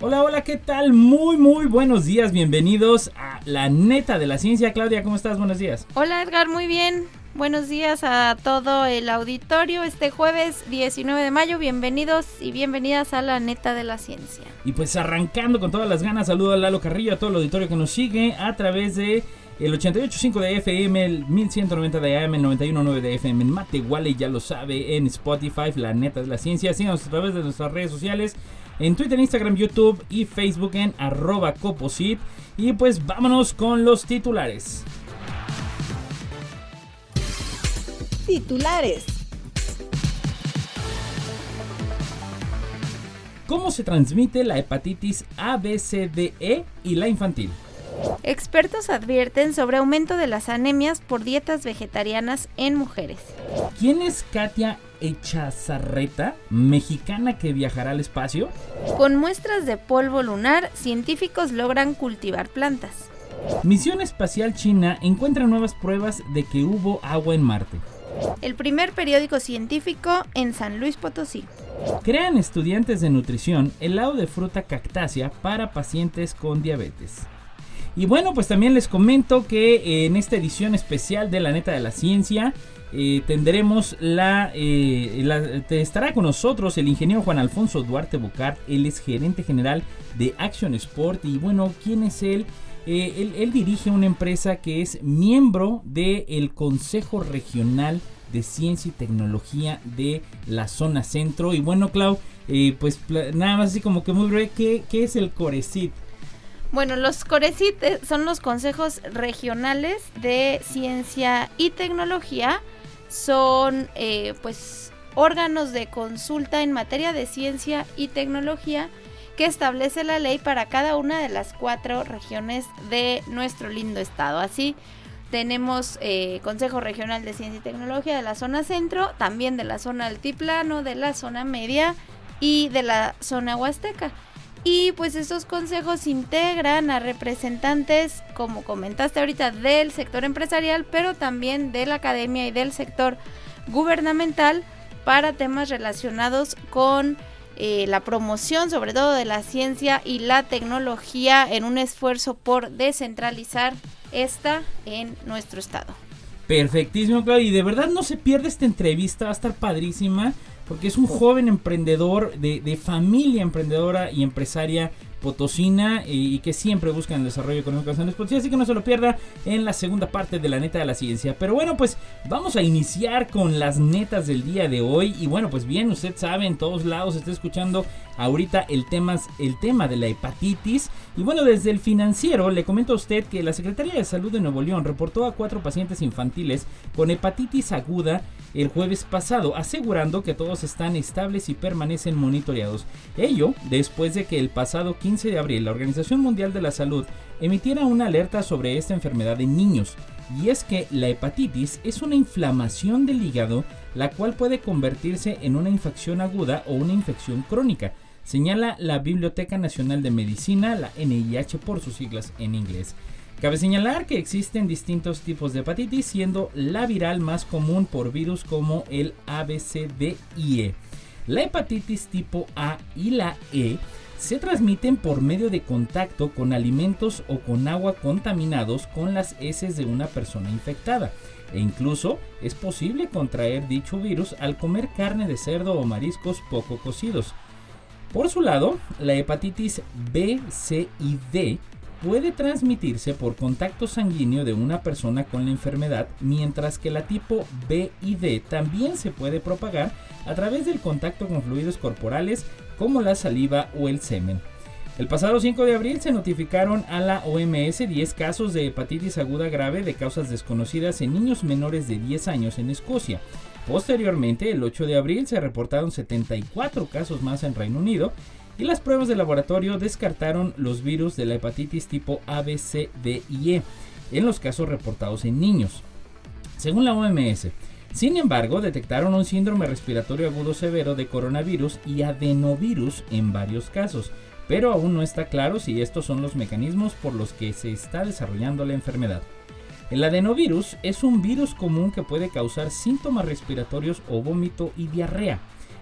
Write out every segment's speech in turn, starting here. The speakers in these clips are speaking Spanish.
Hola, hola, ¿qué tal? Muy, muy buenos días. Bienvenidos a La Neta de la Ciencia. Claudia, ¿cómo estás? Buenos días. Hola, Edgar, muy bien. Buenos días a todo el auditorio este jueves 19 de mayo. Bienvenidos y bienvenidas a La Neta de la Ciencia. Y pues arrancando con todas las ganas, saludo a Lalo Carrillo, a todo el auditorio que nos sigue a través de el 88.5 de FM, el 1190 de AM, el 91.9 de FM en Matehuala, ya lo sabe, en Spotify, La Neta de la Ciencia. Síganos a través de nuestras redes sociales en Twitter, Instagram, YouTube y Facebook en arroba coposit. Y pues vámonos con los titulares. Titulares. ¿Cómo se transmite la hepatitis A, B, C, D, E y la infantil? Expertos advierten sobre aumento de las anemias por dietas vegetarianas en mujeres. ¿Quién es Katia Echazarreta, mexicana que viajará al espacio? Con muestras de polvo lunar, científicos logran cultivar plantas. Misión espacial china encuentra nuevas pruebas de que hubo agua en Marte. El primer periódico científico en San Luis Potosí. Crean estudiantes de nutrición helado de fruta cactácea para pacientes con diabetes. Y bueno, pues también les comento que en esta edición especial de La Neta de la Ciencia eh, tendremos la, eh, estará con nosotros el ingeniero Juan Alfonso Duarte Bucar, él es gerente general de Action Sport y bueno, ¿quién es él? Eh, él, él, dirige una empresa que es miembro del Consejo Regional de Ciencia y Tecnología de la zona centro y bueno Clau, pues nada más así como que muy breve, ¿qué, qué es el Corecit? Bueno, los CORECIT son los consejos regionales de ciencia y tecnología. Son eh, pues órganos de consulta en materia de ciencia y tecnología que establece la ley para cada una de las cuatro regiones de nuestro lindo estado. Así tenemos eh, Consejo Regional de Ciencia y Tecnología de la zona centro, también de la zona altiplano, de la zona media y de la zona huasteca. Y pues estos consejos integran a representantes, como comentaste ahorita, del sector empresarial, pero también de la academia y del sector gubernamental para temas relacionados con eh, la promoción, sobre todo de la ciencia y la tecnología, en un esfuerzo por descentralizar esta en nuestro estado. Perfectísimo, claro. Y de verdad no se pierde esta entrevista, va a estar padrísima porque es un joven emprendedor de, de familia emprendedora y empresaria potosina y, que siempre buscan el desarrollo económico de San Luis así que no se lo pierda en la segunda parte de la neta de la ciencia. Pero bueno, pues vamos a iniciar con las netas del día de hoy y bueno, pues bien, usted sabe, en todos lados está escuchando ahorita el tema, el tema de la hepatitis y bueno, desde el financiero le comento a usted que la Secretaría de Salud de Nuevo León reportó a cuatro pacientes infantiles con hepatitis aguda el jueves pasado, asegurando que todos están estables y permanecen monitoreados. Ello después de que el pasado 15 de abril la Organización Mundial de la Salud emitiera una alerta sobre esta enfermedad en niños. Y es que la hepatitis es una inflamación del hígado la cual puede convertirse en una infección aguda o una infección crónica, señala la Biblioteca Nacional de Medicina, la NIH por sus siglas en inglés. Cabe señalar que existen distintos tipos de hepatitis, siendo la viral más común por virus como el ABCDIE. La hepatitis tipo A y la E se transmiten por medio de contacto con alimentos o con agua contaminados con las heces de una persona infectada. E incluso es posible contraer dicho virus al comer carne de cerdo o mariscos poco cocidos. Por su lado, la hepatitis B, C y D puede transmitirse por contacto sanguíneo de una persona con la enfermedad, mientras que la tipo B y D también se puede propagar a través del contacto con fluidos corporales como la saliva o el semen. El pasado 5 de abril se notificaron a la OMS 10 casos de hepatitis aguda grave de causas desconocidas en niños menores de 10 años en Escocia. Posteriormente, el 8 de abril se reportaron 74 casos más en Reino Unido y las pruebas de laboratorio descartaron los virus de la hepatitis tipo A, B, C, D y E en los casos reportados en niños. Según la OMS, sin embargo, detectaron un síndrome respiratorio agudo severo de coronavirus y adenovirus en varios casos, pero aún no está claro si estos son los mecanismos por los que se está desarrollando la enfermedad. El adenovirus es un virus común que puede causar síntomas respiratorios o vómito y diarrea.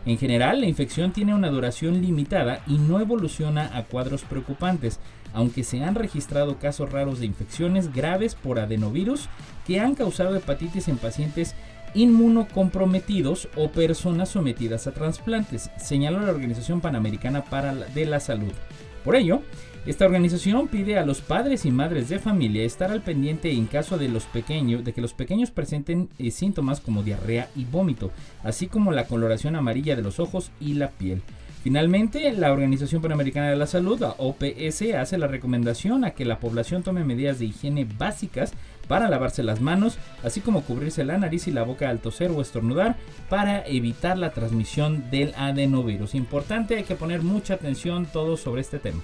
En general, la infección tiene una duración limitada y no evoluciona a cuadros preocupantes, aunque se han registrado casos raros de infecciones graves por adenovirus que han causado hepatitis en pacientes inmunocomprometidos o personas sometidas a trasplantes, señaló la Organización Panamericana de la Salud. Por ello, esta organización pide a los padres y madres de familia estar al pendiente en caso de los pequeños, de que los pequeños presenten eh, síntomas como diarrea y vómito, así como la coloración amarilla de los ojos y la piel. Finalmente, la Organización Panamericana de la Salud, la OPS, hace la recomendación a que la población tome medidas de higiene básicas para lavarse las manos, así como cubrirse la nariz y la boca al toser o estornudar para evitar la transmisión del adenovirus. Importante, hay que poner mucha atención todos sobre este tema.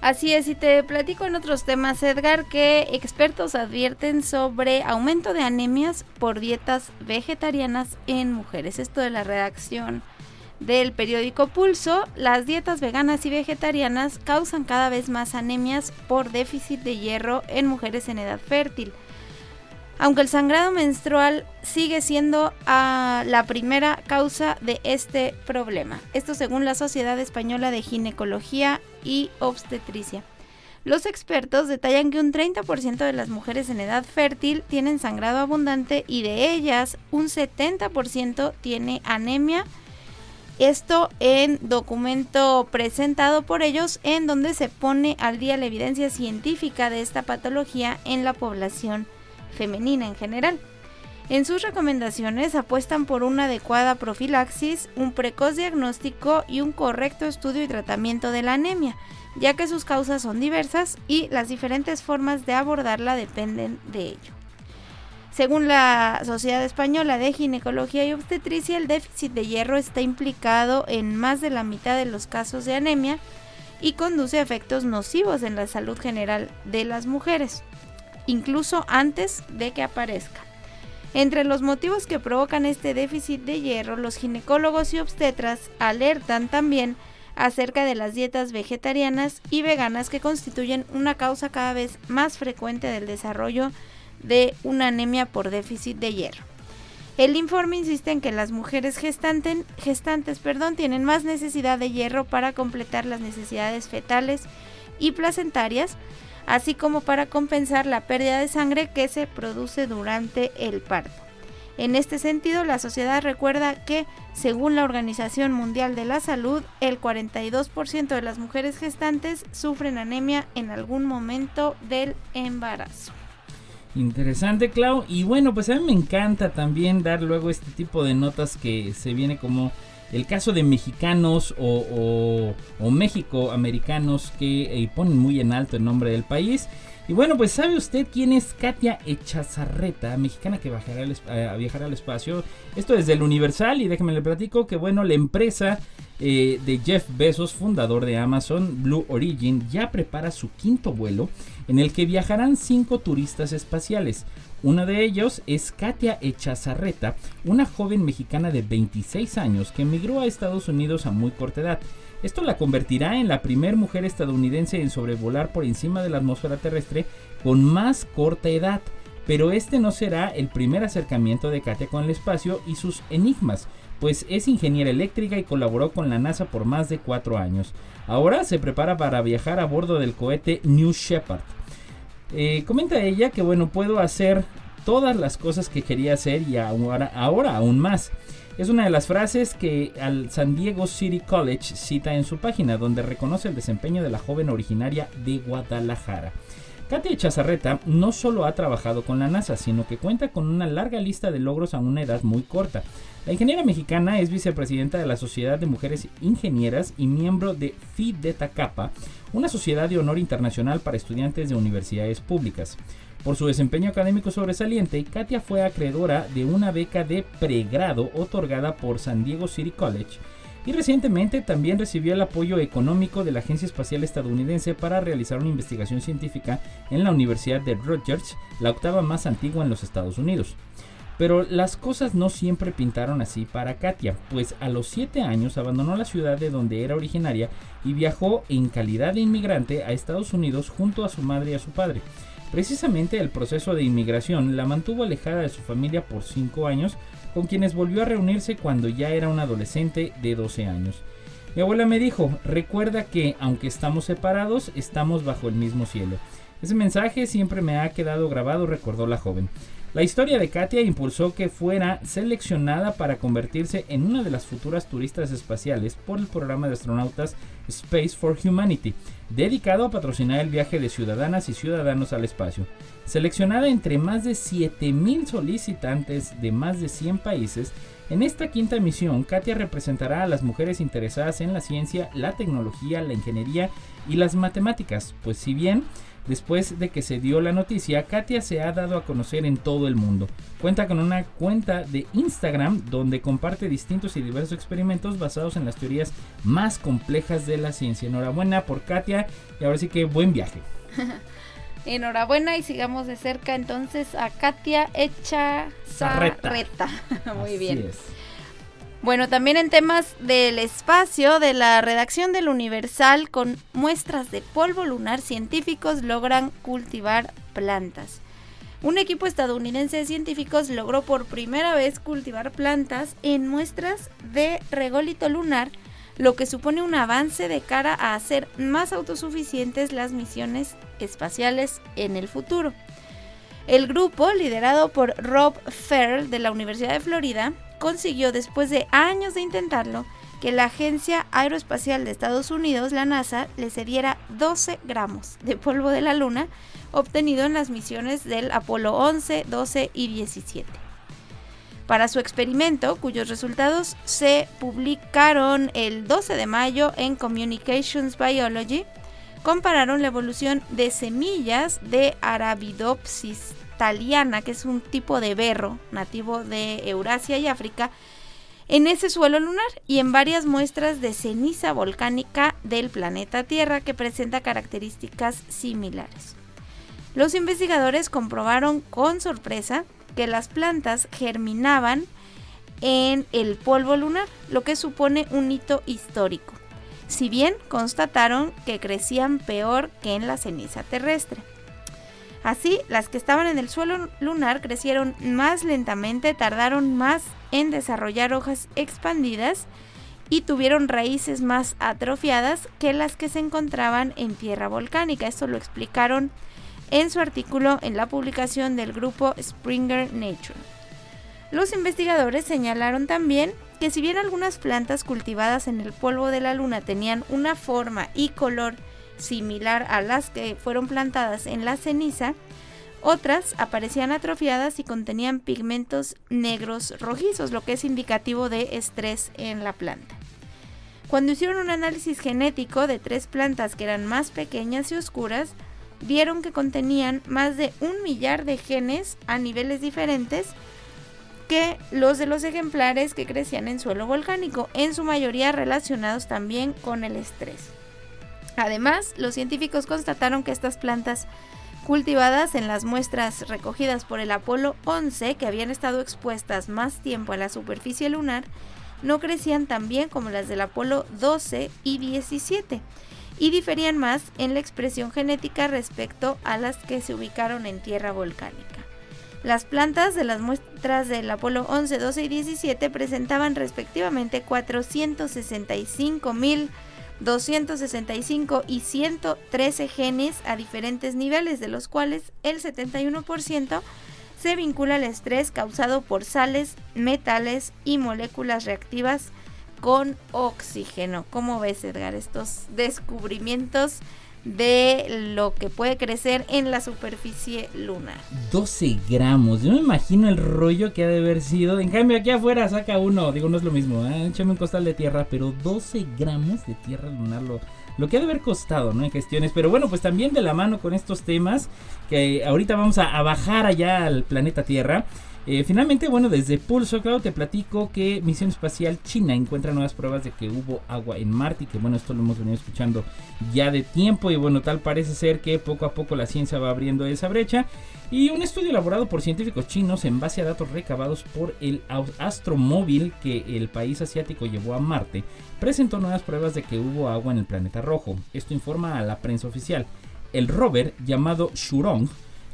Así es, y te platico en otros temas, Edgar, que expertos advierten sobre aumento de anemias por dietas vegetarianas en mujeres. Esto de la redacción del periódico Pulso, las dietas veganas y vegetarianas causan cada vez más anemias por déficit de hierro en mujeres en edad fértil aunque el sangrado menstrual sigue siendo ah, la primera causa de este problema. Esto según la Sociedad Española de Ginecología y Obstetricia. Los expertos detallan que un 30% de las mujeres en edad fértil tienen sangrado abundante y de ellas un 70% tiene anemia. Esto en documento presentado por ellos en donde se pone al día la evidencia científica de esta patología en la población femenina en general. En sus recomendaciones apuestan por una adecuada profilaxis, un precoz diagnóstico y un correcto estudio y tratamiento de la anemia, ya que sus causas son diversas y las diferentes formas de abordarla dependen de ello. Según la Sociedad Española de Ginecología y Obstetricia, el déficit de hierro está implicado en más de la mitad de los casos de anemia y conduce a efectos nocivos en la salud general de las mujeres incluso antes de que aparezca. Entre los motivos que provocan este déficit de hierro, los ginecólogos y obstetras alertan también acerca de las dietas vegetarianas y veganas que constituyen una causa cada vez más frecuente del desarrollo de una anemia por déficit de hierro. El informe insiste en que las mujeres gestantes perdón, tienen más necesidad de hierro para completar las necesidades fetales y placentarias, así como para compensar la pérdida de sangre que se produce durante el parto. En este sentido, la sociedad recuerda que, según la Organización Mundial de la Salud, el 42% de las mujeres gestantes sufren anemia en algún momento del embarazo. Interesante, Clau. Y bueno, pues a mí me encanta también dar luego este tipo de notas que se viene como el caso de mexicanos o, o, México americanos que eh, ponen muy en alto el nombre del país. Y bueno, pues ¿sabe usted quién es Katia Echazarreta, mexicana que bajará eh, a viajar al espacio? Esto es del Universal y déjeme le platico que bueno, la empresa eh, de Jeff Bezos, fundador de Amazon, Blue Origin, ya prepara su quinto vuelo en el que viajarán cinco turistas espaciales. Uno de ellos es Katia Echazarreta, una joven mexicana de 26 años que emigró a Estados Unidos a muy corta edad. Esto la convertirá en la primera mujer estadounidense en sobrevolar por encima de la atmósfera terrestre con más corta edad. Pero este no será el primer acercamiento de Katia con el espacio y sus enigmas, pues es ingeniera eléctrica y colaboró con la NASA por más de cuatro años. Ahora se prepara para viajar a bordo del cohete New Shepard. Eh, comenta ella que bueno, puedo hacer todas las cosas que quería hacer y ahora, ahora aún más. Es una de las frases que al San Diego City College cita en su página, donde reconoce el desempeño de la joven originaria de Guadalajara. Katia Chazarreta no solo ha trabajado con la NASA, sino que cuenta con una larga lista de logros a una edad muy corta. La ingeniera mexicana es vicepresidenta de la Sociedad de Mujeres Ingenieras y miembro de Phi Beta Kappa, una sociedad de honor internacional para estudiantes de universidades públicas. Por su desempeño académico sobresaliente, Katia fue acreedora de una beca de pregrado otorgada por San Diego City College y recientemente también recibió el apoyo económico de la Agencia Espacial Estadounidense para realizar una investigación científica en la Universidad de Rutgers, la octava más antigua en los Estados Unidos. Pero las cosas no siempre pintaron así para Katia, pues a los 7 años abandonó la ciudad de donde era originaria y viajó en calidad de inmigrante a Estados Unidos junto a su madre y a su padre. Precisamente el proceso de inmigración la mantuvo alejada de su familia por 5 años, con quienes volvió a reunirse cuando ya era un adolescente de 12 años. Mi abuela me dijo, recuerda que aunque estamos separados, estamos bajo el mismo cielo. Ese mensaje siempre me ha quedado grabado, recordó la joven. La historia de Katia impulsó que fuera seleccionada para convertirse en una de las futuras turistas espaciales por el programa de astronautas Space for Humanity, dedicado a patrocinar el viaje de ciudadanas y ciudadanos al espacio. Seleccionada entre más de 7.000 solicitantes de más de 100 países, en esta quinta misión, Katia representará a las mujeres interesadas en la ciencia, la tecnología, la ingeniería y las matemáticas, pues si bien Después de que se dio la noticia, Katia se ha dado a conocer en todo el mundo. Cuenta con una cuenta de Instagram donde comparte distintos y diversos experimentos basados en las teorías más complejas de la ciencia. Enhorabuena por Katia y ahora sí que buen viaje. Enhorabuena y sigamos de cerca entonces a Katia Echa Sarreta. Muy bien. Bueno, también en temas del espacio, de la redacción del Universal, con muestras de polvo lunar, científicos logran cultivar plantas. Un equipo estadounidense de científicos logró por primera vez cultivar plantas en muestras de rególito lunar, lo que supone un avance de cara a hacer más autosuficientes las misiones espaciales en el futuro. El grupo, liderado por Rob Ferrell de la Universidad de Florida, consiguió después de años de intentarlo que la Agencia Aeroespacial de Estados Unidos, la NASA, le cediera 12 gramos de polvo de la Luna obtenido en las misiones del Apolo 11, 12 y 17. Para su experimento, cuyos resultados se publicaron el 12 de mayo en Communications Biology, compararon la evolución de semillas de Arabidopsis italiana, que es un tipo de berro nativo de Eurasia y África, en ese suelo lunar y en varias muestras de ceniza volcánica del planeta Tierra que presenta características similares. Los investigadores comprobaron con sorpresa que las plantas germinaban en el polvo lunar, lo que supone un hito histórico, si bien constataron que crecían peor que en la ceniza terrestre. Así, las que estaban en el suelo lunar crecieron más lentamente, tardaron más en desarrollar hojas expandidas y tuvieron raíces más atrofiadas que las que se encontraban en tierra volcánica. Esto lo explicaron en su artículo en la publicación del grupo Springer Nature. Los investigadores señalaron también que si bien algunas plantas cultivadas en el polvo de la luna tenían una forma y color similar a las que fueron plantadas en la ceniza, otras aparecían atrofiadas y contenían pigmentos negros rojizos, lo que es indicativo de estrés en la planta. Cuando hicieron un análisis genético de tres plantas que eran más pequeñas y oscuras, vieron que contenían más de un millar de genes a niveles diferentes que los de los ejemplares que crecían en suelo volcánico, en su mayoría relacionados también con el estrés. Además, los científicos constataron que estas plantas cultivadas en las muestras recogidas por el Apolo 11, que habían estado expuestas más tiempo a la superficie lunar, no crecían tan bien como las del Apolo 12 y 17 y diferían más en la expresión genética respecto a las que se ubicaron en tierra volcánica. Las plantas de las muestras del Apolo 11, 12 y 17 presentaban respectivamente 465 mil 265 y 113 genes a diferentes niveles, de los cuales el 71% se vincula al estrés causado por sales, metales y moléculas reactivas con oxígeno. ¿Cómo ves, Edgar, estos descubrimientos de lo que puede crecer en la superficie lunar. 12 gramos, yo me imagino el rollo que ha de haber sido. En cambio, aquí afuera saca uno, digo, no es lo mismo, ¿eh? échame un costal de tierra, pero 12 gramos de tierra lunar lo, lo que ha de haber costado, ¿no? En gestiones. Pero bueno, pues también de la mano con estos temas, que ahorita vamos a, a bajar allá al planeta Tierra. Eh, finalmente, bueno, desde Pulso Cloud te platico que Misión Espacial China encuentra nuevas pruebas de que hubo agua en Marte y que bueno, esto lo hemos venido escuchando ya de tiempo y bueno, tal parece ser que poco a poco la ciencia va abriendo esa brecha y un estudio elaborado por científicos chinos en base a datos recabados por el astromóvil que el país asiático llevó a Marte presentó nuevas pruebas de que hubo agua en el planeta rojo. Esto informa a la prensa oficial. El rover llamado Shurong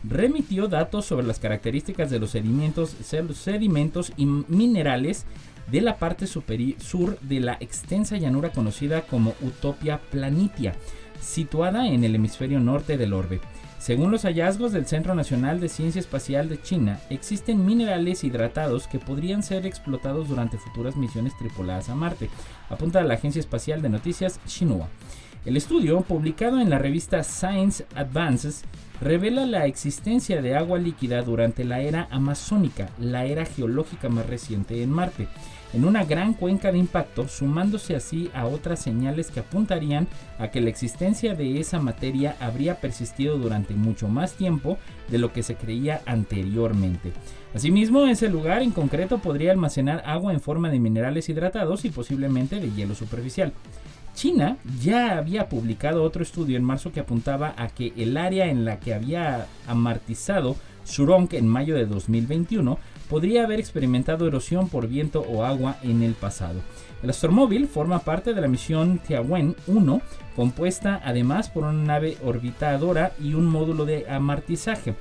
remitió datos sobre las características de los sedimentos, y minerales de la parte sur de la extensa llanura conocida como Utopia Planitia, situada en el hemisferio norte del orbe. Según los hallazgos del Centro Nacional de Ciencia Espacial de China, existen minerales hidratados que podrían ser explotados durante futuras misiones tripuladas a Marte, apunta la agencia espacial de noticias Xinhua. El estudio, publicado en la revista Science Advances, revela la existencia de agua líquida durante la era amazónica, la era geológica más reciente en Marte, en una gran cuenca de impacto, sumándose así a otras señales que apuntarían a que la existencia de esa materia habría persistido durante mucho más tiempo de lo que se creía anteriormente. Asimismo, ese lugar en concreto podría almacenar agua en forma de minerales hidratados y posiblemente de hielo superficial. China ya había publicado otro estudio en marzo que apuntaba a que el área en la que había amartizado Shurong en mayo de 2021 podría haber experimentado erosión por viento o agua en el pasado. El astromóvil forma parte de la misión Tianwen 1, compuesta además por una nave orbitadora y un módulo de amartizaje.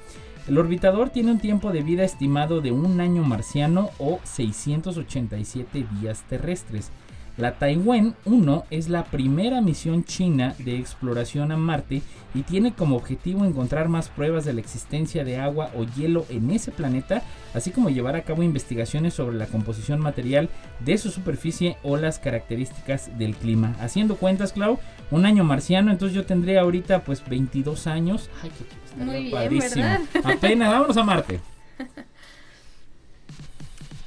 El orbitador tiene un tiempo de vida estimado de un año marciano o 687 días terrestres. La Taiwan 1 es la primera misión china de exploración a Marte y tiene como objetivo encontrar más pruebas de la existencia de agua o hielo en ese planeta, así como llevar a cabo investigaciones sobre la composición material de su superficie o las características del clima. Haciendo cuentas, Clau, un año marciano, entonces yo tendría ahorita pues 22 años. Ay, qué Muy bien, ¿verdad? Apenas, vámonos a Marte.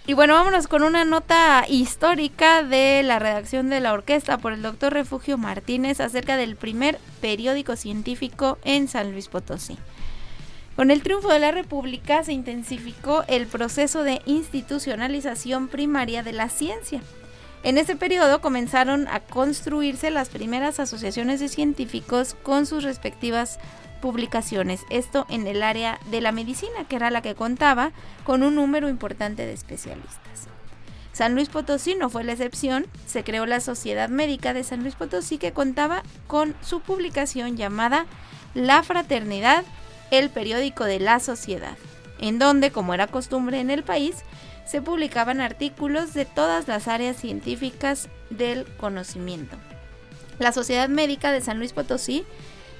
Y bueno, vámonos con una nota histórica de la redacción de la orquesta por el doctor Refugio Martínez acerca del primer periódico científico en San Luis Potosí. Con el triunfo de la República se intensificó el proceso de institucionalización primaria de la ciencia. En ese periodo comenzaron a construirse las primeras asociaciones de científicos con sus respectivas publicaciones, esto en el área de la medicina, que era la que contaba con un número importante de especialistas. San Luis Potosí no fue la excepción, se creó la Sociedad Médica de San Luis Potosí que contaba con su publicación llamada La Fraternidad, el periódico de la sociedad, en donde, como era costumbre en el país, se publicaban artículos de todas las áreas científicas del conocimiento. La Sociedad Médica de San Luis Potosí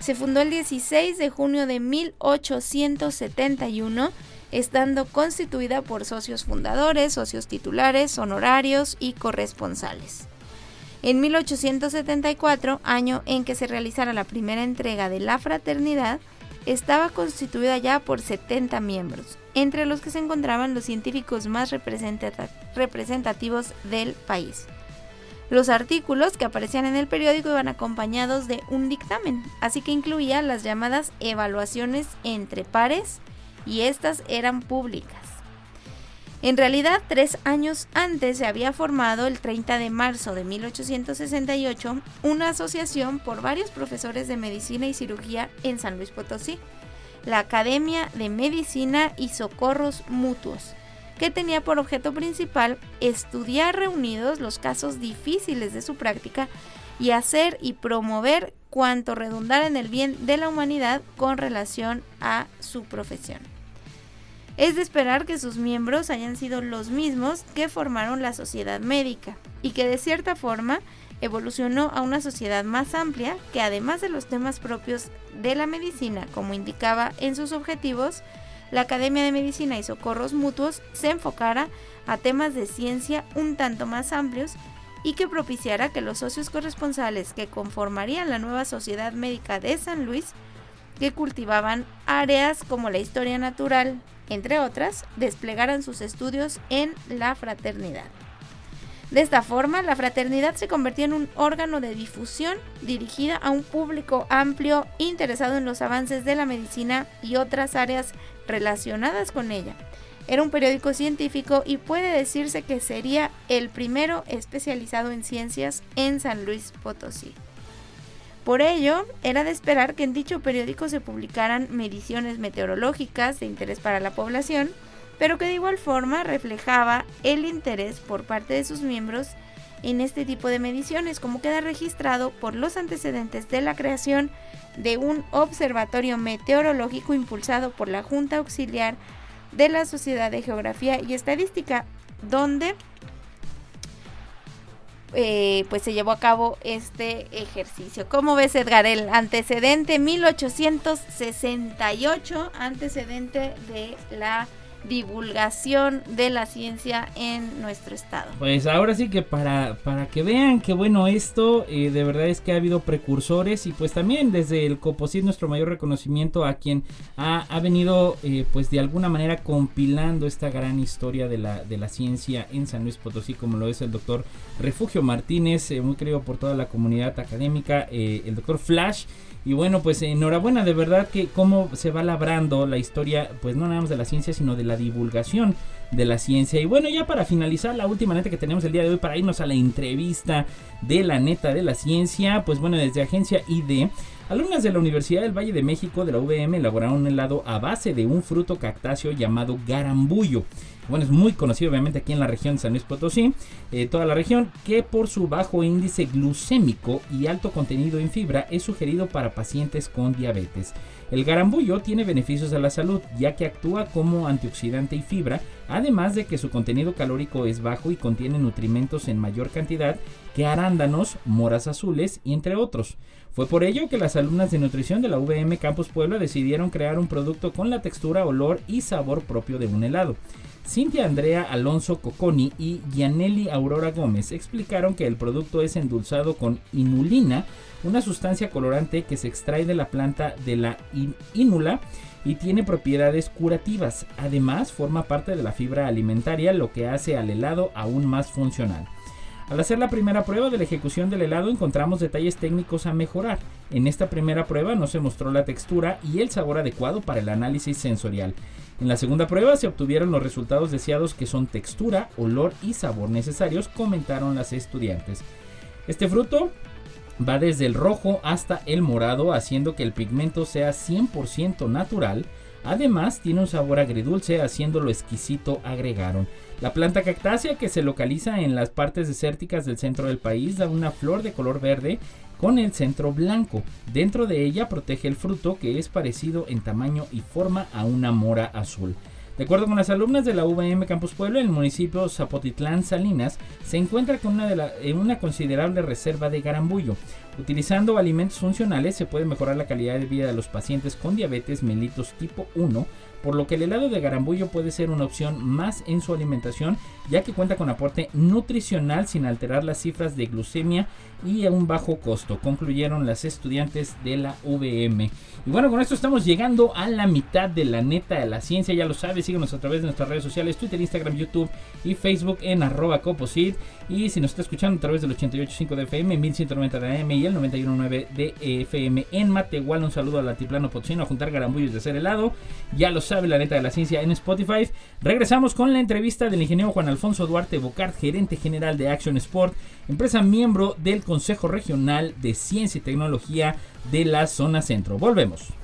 se fundó el 16 de junio de 1871, estando constituida por socios fundadores, socios titulares, honorarios y corresponsales. En 1874, año en que se realizara la primera entrega de la fraternidad, estaba constituida ya por 70 miembros, entre los que se encontraban los científicos más representativos del país. Los artículos que aparecían en el periódico iban acompañados de un dictamen, así que incluía las llamadas evaluaciones entre pares y estas eran públicas. En realidad, tres años antes se había formado, el 30 de marzo de 1868, una asociación por varios profesores de medicina y cirugía en San Luis Potosí, la Academia de Medicina y Socorros Mutuos, que tenía por objeto principal estudiar reunidos los casos difíciles de su práctica y hacer y promover cuanto redundara en el bien de la humanidad con relación a su profesión. Es de esperar que sus miembros hayan sido los mismos que formaron la sociedad médica y que de cierta forma evolucionó a una sociedad más amplia que además de los temas propios de la medicina, como indicaba en sus objetivos, la Academia de Medicina y Socorros Mutuos se enfocara a temas de ciencia un tanto más amplios y que propiciara que los socios corresponsales que conformarían la nueva Sociedad Médica de San Luis, que cultivaban áreas como la historia natural, entre otras, desplegaran sus estudios en la fraternidad. De esta forma, la fraternidad se convirtió en un órgano de difusión dirigida a un público amplio interesado en los avances de la medicina y otras áreas relacionadas con ella, Era un periódico científico y puede decirse que sería el primero especializado en ciencias en San Luis Potosí. Por ello, era de esperar que en dicho periódico se publicaran mediciones meteorológicas de interés para la población, pero que de igual forma reflejaba el interés por parte de sus miembros en este tipo de mediciones, como queda registrado por los antecedentes de la creación de un observatorio meteorológico impulsado por la Junta Auxiliar de la Sociedad de Geografía y Estadística, donde eh, pues se llevó a cabo este ejercicio. ¿Cómo ves, Edgar? El antecedente 1868, antecedente de la divulgación de la ciencia en nuestro estado. Pues ahora sí que para, para que vean que bueno esto, eh, de verdad es que ha habido precursores y pues también desde el Coposit nuestro mayor reconocimiento a quien ha, ha venido eh, pues de alguna manera compilando esta gran historia de la, de la ciencia en San Luis Potosí como lo es el doctor Refugio Martínez, eh, muy querido por toda la comunidad académica, el doctor Flash y bueno, pues enhorabuena, de verdad que cómo se va labrando la historia, pues no nada más de la ciencia, sino de la divulgación de la ciencia. Y bueno, ya para finalizar, la última neta que tenemos el día de hoy para irnos a la entrevista de la neta de la ciencia, pues bueno, desde Agencia ID. Alumnas de la Universidad del Valle de México de la UVM elaboraron un helado a base de un fruto cactáceo llamado garambullo bueno, es muy conocido obviamente aquí en la región de San Luis Potosí, eh, toda la región, que por su bajo índice glucémico y alto contenido en fibra es sugerido para pacientes con diabetes. El garambullo tiene beneficios a la salud, ya que actúa como antioxidante y fibra, además de que su contenido calórico es bajo y contiene nutrimentos en mayor cantidad que arándanos, moras azules y entre otros. Fue por ello que las alumnas de nutrición de la VM Campus Puebla decidieron crear un producto con la textura, olor y sabor propio de un helado. Cintia Andrea Alonso Coconi y Gianelli Aurora Gómez explicaron que el producto es endulzado con inulina, una sustancia colorante que se extrae de la planta de la inula y tiene propiedades curativas. Además, forma parte de la fibra alimentaria, lo que hace al helado aún más funcional. Al hacer la primera prueba de la ejecución del helado encontramos detalles técnicos a mejorar. En esta primera prueba no se mostró la textura y el sabor adecuado para el análisis sensorial. En la segunda prueba se obtuvieron los resultados deseados que son textura, olor y sabor necesarios, comentaron las estudiantes. Este fruto va desde el rojo hasta el morado, haciendo que el pigmento sea 100% natural. Además, tiene un sabor agridulce, haciéndolo exquisito, agregaron. La planta cactácea, que se localiza en las partes desérticas del centro del país, da una flor de color verde con el centro blanco. Dentro de ella protege el fruto que es parecido en tamaño y forma a una mora azul. De acuerdo con las alumnas de la UVM Campus Pueblo, el municipio Zapotitlán Salinas se encuentra con una, en una considerable reserva de garambullo. Utilizando alimentos funcionales se puede mejorar la calidad de vida de los pacientes con diabetes mellitus tipo 1 por lo que el helado de garambullo puede ser una opción más en su alimentación, ya que cuenta con aporte nutricional sin alterar las cifras de glucemia y a un bajo costo, concluyeron las estudiantes de la VM. Y bueno, con esto estamos llegando a la mitad de la neta de la ciencia, ya lo sabes, síguenos a través de nuestras redes sociales, Twitter, Instagram, YouTube y Facebook en arroba coposit. Y si nos está escuchando a través del 88.5 de FM, 1190 de AM y el 91.9 de FM en Mate, igual un saludo al altiplano potosino a juntar garambullos de hacer helado, ya lo sabe la neta de la ciencia en Spotify. Regresamos con la entrevista del ingeniero Juan Alfonso Duarte Bocart, gerente general de Action Sport, empresa miembro del Consejo Regional de Ciencia y Tecnología de la zona centro. Volvemos.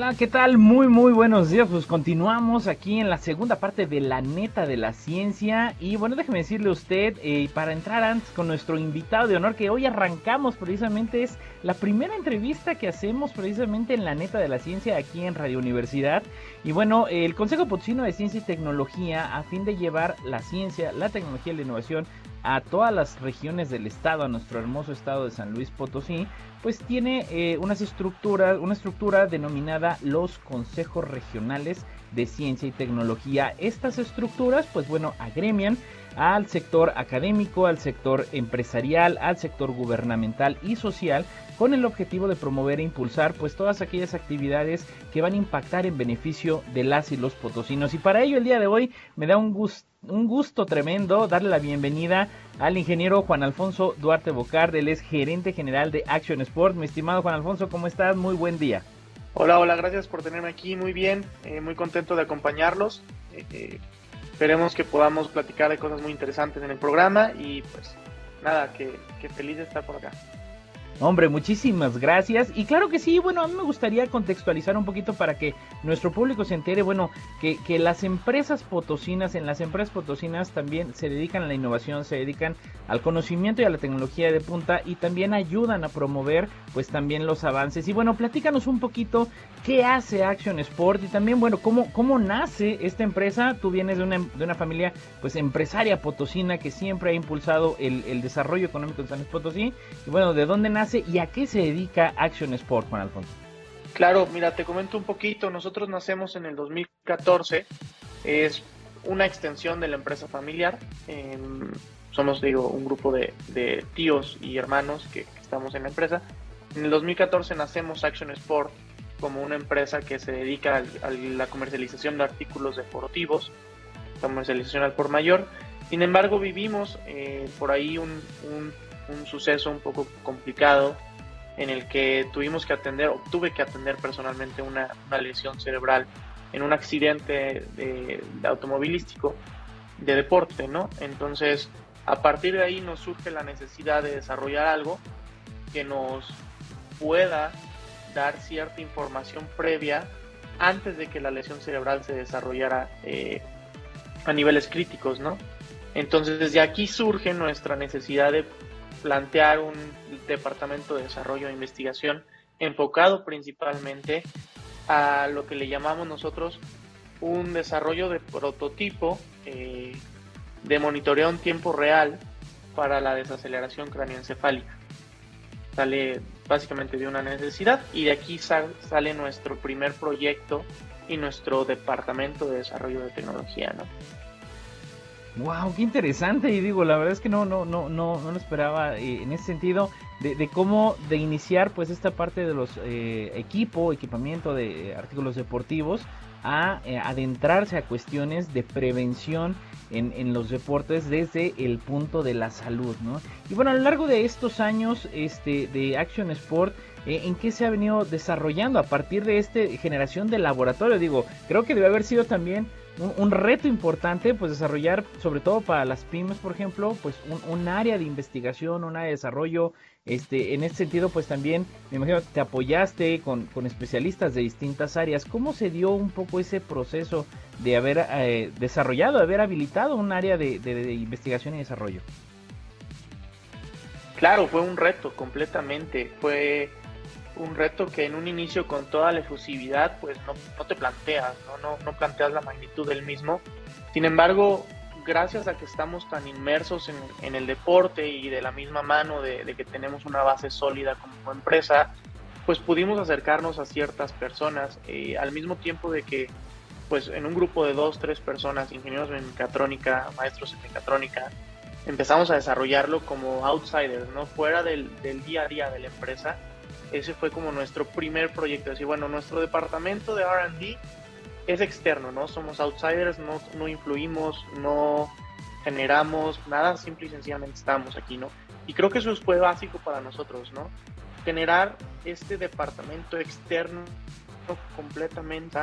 Hola, ¿qué tal? Muy, muy buenos días. Pues continuamos aquí en la segunda parte de la neta de la ciencia. Y bueno, déjeme decirle a usted, eh, para entrar antes con nuestro invitado de honor, que hoy arrancamos precisamente, es la primera entrevista que hacemos precisamente en la neta de la ciencia aquí en Radio Universidad. Y bueno, el Consejo Potosino de Ciencia y Tecnología, a fin de llevar la ciencia, la tecnología y la innovación a todas las regiones del estado, a nuestro hermoso estado de San Luis Potosí, pues tiene eh, unas estructuras, una estructura denominada los consejos regionales de ciencia y tecnología. Estas estructuras, pues bueno, agremian al sector académico, al sector empresarial, al sector gubernamental y social con el objetivo de promover e impulsar pues todas aquellas actividades que van a impactar en beneficio de las y los potosinos. Y para ello el día de hoy me da un gusto un gusto tremendo darle la bienvenida al ingeniero Juan Alfonso Duarte Bocar, él es gerente general de Action Sport. Mi estimado Juan Alfonso, ¿cómo estás? Muy buen día. Hola, hola, gracias por tenerme aquí, muy bien, eh, muy contento de acompañarlos. Eh, eh, esperemos que podamos platicar de cosas muy interesantes en el programa y pues nada, que, que feliz de estar por acá. Hombre, muchísimas gracias. Y claro que sí, bueno, a mí me gustaría contextualizar un poquito para que nuestro público se entere, bueno, que, que las empresas potosinas, en las empresas potosinas también se dedican a la innovación, se dedican al conocimiento y a la tecnología de punta y también ayudan a promover pues también los avances. Y bueno, platícanos un poquito qué hace Action Sport y también, bueno, cómo, cómo nace esta empresa. Tú vienes de una, de una familia pues empresaria potosina que siempre ha impulsado el, el desarrollo económico de San Luis Potosí. Y bueno, ¿de dónde nace? Y a qué se dedica Action Sport, Juan Alfonso? Claro, mira, te comento un poquito. Nosotros nacemos en el 2014. Es una extensión de la empresa familiar. somos, digo, un grupo de, tíos y hermanos que, estamos en la empresa. En el 2014 nacemos Action Sport como una empresa que se dedica a, la comercialización de artículos deportivos, comercialización al por mayor. Sin embargo, vivimos eh, por ahí un suceso un poco complicado en el que tuvimos que atender, o tuve que atender personalmente una, lesión cerebral en un accidente de, automovilístico de deporte, ¿no? Entonces, a partir de ahí nos surge la necesidad de desarrollar algo que nos pueda dar cierta información previa antes de que la lesión cerebral se desarrollara eh, a niveles críticos, ¿no? Entonces, desde aquí surge nuestra necesidad de plantear un departamento de desarrollo e investigación enfocado principalmente a lo que le llamamos nosotros un desarrollo de prototipo eh, de monitoreo en tiempo real para la desaceleración cráneoencefálica. Sale básicamente de una necesidad y de aquí sale nuestro primer proyecto y nuestro departamento de desarrollo de tecnología, ¿no? Wow, qué interesante. Y digo, la verdad es que no, no, no, no, no lo esperaba eh, en ese sentido de, cómo de iniciar pues esta parte de los eh, equipo, equipamiento de artículos deportivos a eh, adentrarse a cuestiones de prevención en, en, los deportes desde el punto de la salud, ¿no? Y bueno, a lo largo de estos años este, de Action Sport, ¿en qué se ha venido desarrollando a partir de esta generación de laboratorio? Digo, creo que debe haber sido también un, reto importante, pues desarrollar, sobre todo para las pymes, por ejemplo, pues un, área de investigación, un área de desarrollo. Este, en ese sentido, pues también me imagino te apoyaste con, especialistas de distintas áreas. ¿Cómo se dio un poco ese proceso de haber eh, desarrollado, de haber habilitado un área de, de investigación y desarrollo? Claro, fue un reto completamente. Fue un reto que en un inicio con toda la efusividad pues no, no te planteas, ¿no? No, planteas la magnitud del mismo. Sin embargo, gracias a que estamos tan inmersos en, en el deporte y de la misma mano de, de, que tenemos una base sólida como empresa, pues pudimos acercarnos a ciertas personas eh, al mismo tiempo de que pues en un grupo de dos, tres personas, ingenieros en mecatrónica, maestros en mecatrónica, empezamos a desarrollarlo como outsiders, ¿no? Fuera del, del día a día de la empresa ese fue como nuestro primer proyecto. Así, bueno, nuestro departamento de RD es externo, ¿no? Somos outsiders, no, no influimos, no generamos nada, simple y sencillamente estamos aquí, ¿no? Y creo que eso fue básico para nosotros, ¿no? Generar este departamento externo completamente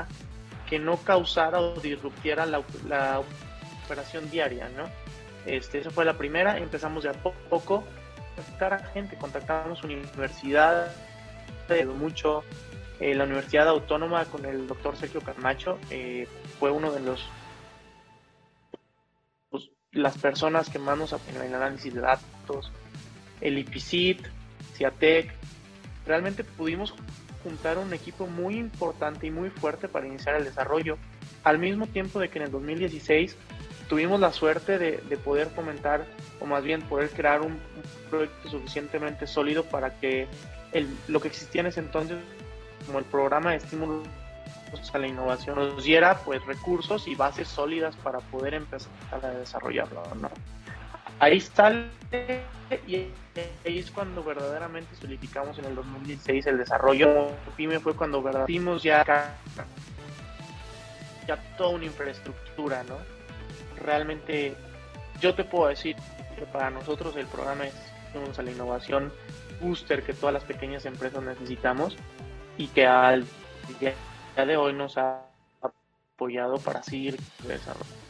que no causara o disruptiera la, la operación diaria, ¿no? Este, esa fue la primera, empezamos de a poco a contactar a gente, contactamos universidades mucho eh, la Universidad Autónoma con el doctor Sergio Carmacho eh, fue uno de los pues, las personas que más nos en el análisis de datos, el IPCIT, CIATEC, realmente pudimos juntar un equipo muy importante y muy fuerte para iniciar el desarrollo, al mismo tiempo de que en el 2016 tuvimos la suerte de, poder fomentar, o más bien poder crear un, proyecto suficientemente sólido para que el, lo que existía en ese entonces, como el programa de estímulo a la innovación, nos diera pues recursos y bases sólidas para poder empezar a desarrollarlo. ¿no? Ahí sale y ahí es cuando verdaderamente solidificamos en el 2016 el desarrollo. PYME fue cuando verdaderamente ya, ya toda una infraestructura, ¿no? Realmente yo te puedo decir que para nosotros el programa es a la innovación booster que todas las pequeñas empresas necesitamos y que al día de hoy nos ha apoyado para seguir desarrollando.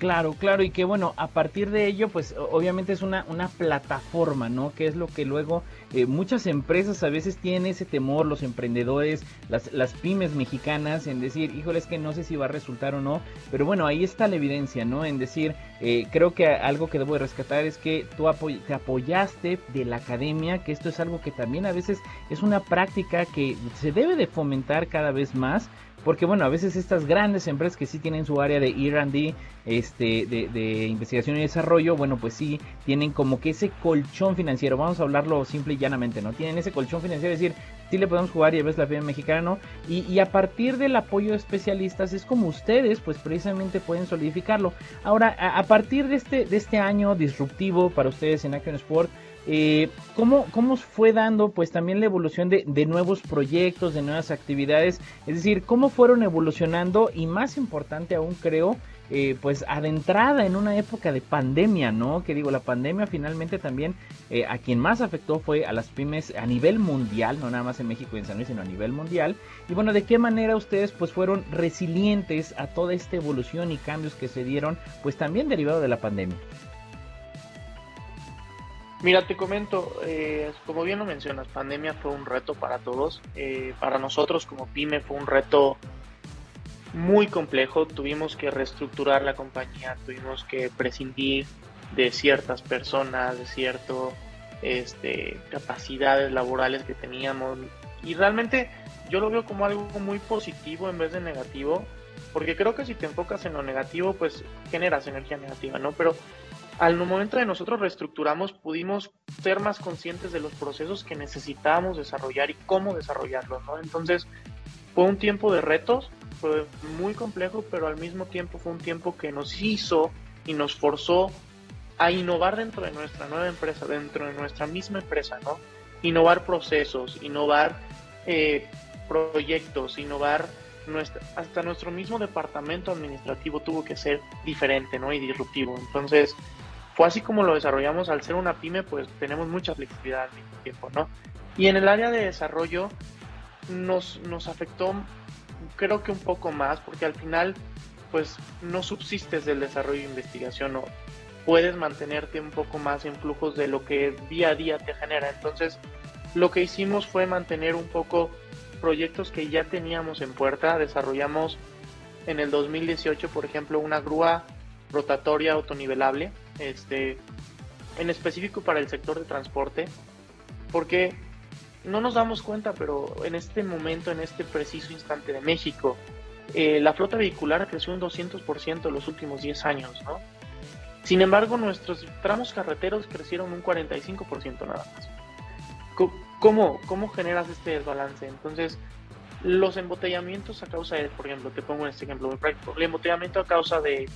Claro, claro, y que bueno, a partir de ello, pues obviamente es una, una plataforma, ¿no? Que es lo que luego eh, muchas empresas a veces tienen ese temor, los emprendedores, las, las pymes mexicanas, en decir, híjole, es que no sé si va a resultar o no, pero bueno, ahí está la evidencia, ¿no? En decir, eh, creo que algo que debo de rescatar es que tú te apoyaste de la academia, que esto es algo que también a veces es una práctica que se debe de fomentar cada vez más porque bueno, a veces estas grandes empresas que sí tienen su área de R&D, este, de, investigación y desarrollo, bueno, pues sí tienen como que ese colchón financiero, vamos a hablarlo simple y llanamente, ¿no? Tienen ese colchón financiero, es decir, sí le podemos jugar y a veces la FIA mexicana, ¿no? Y, a partir del apoyo de especialistas es como ustedes, pues precisamente pueden solidificarlo. Ahora, a, partir de este, de este año disruptivo para ustedes en Action Sport, eh, ¿cómo, ¿cómo, fue dando pues también la evolución de, nuevos proyectos, de nuevas actividades? Es decir, ¿cómo fueron evolucionando? Y más importante aún creo, eh, pues adentrada en una época de pandemia, ¿no? Que digo, la pandemia finalmente también eh, a quien más afectó fue a las pymes a nivel mundial, no nada más en México y en San Luis, sino a nivel mundial. Y bueno, ¿de qué manera ustedes pues fueron resilientes a toda esta evolución y cambios que se dieron pues también derivado de la pandemia? Mira, te comento, eh, como bien lo mencionas, pandemia fue un reto para todos. Eh, para nosotros como pyme fue un reto muy complejo. Tuvimos que reestructurar la compañía, tuvimos que prescindir de ciertas personas, de ciertas este, capacidades laborales que teníamos. Y realmente yo lo veo como algo muy positivo en vez de negativo, porque creo que si te enfocas en lo negativo, pues generas energía negativa, ¿no? Pero al momento de nosotros reestructuramos, pudimos ser más conscientes de los procesos que necesitábamos desarrollar y cómo desarrollarlos, ¿no? Entonces, fue un tiempo de retos, fue muy complejo, pero al mismo tiempo fue un tiempo que nos hizo y nos forzó a innovar dentro de nuestra nueva empresa, dentro de nuestra misma empresa, ¿no? Innovar procesos, innovar eh, proyectos, innovar hasta nuestro mismo departamento administrativo tuvo que ser diferente, ¿no? Y disruptivo. Entonces, fue así como lo desarrollamos. Al ser una pyme, pues tenemos mucha flexibilidad al mismo tiempo, ¿no? Y en el área de desarrollo nos, nos afectó, creo que un poco más, porque al final, pues no subsistes del desarrollo e investigación, o puedes mantenerte un poco más en flujos de lo que día a día te genera. Entonces, lo que hicimos fue mantener un poco proyectos que ya teníamos en puerta. Desarrollamos en el 2018, por ejemplo, una grúa rotatoria autonivelable este, en específico para el sector de transporte, porque no nos damos cuenta, pero en este momento, en este preciso instante de México, eh, la flota vehicular creció un 200% en los últimos 10 años, ¿no? Sin embargo, nuestros tramos carreteros crecieron un 45% nada más. ¿Cómo, ¿Cómo generas este desbalance? Entonces, los embotellamientos a causa de, por ejemplo, te pongo este ejemplo muy práctico, el embotellamiento a causa de,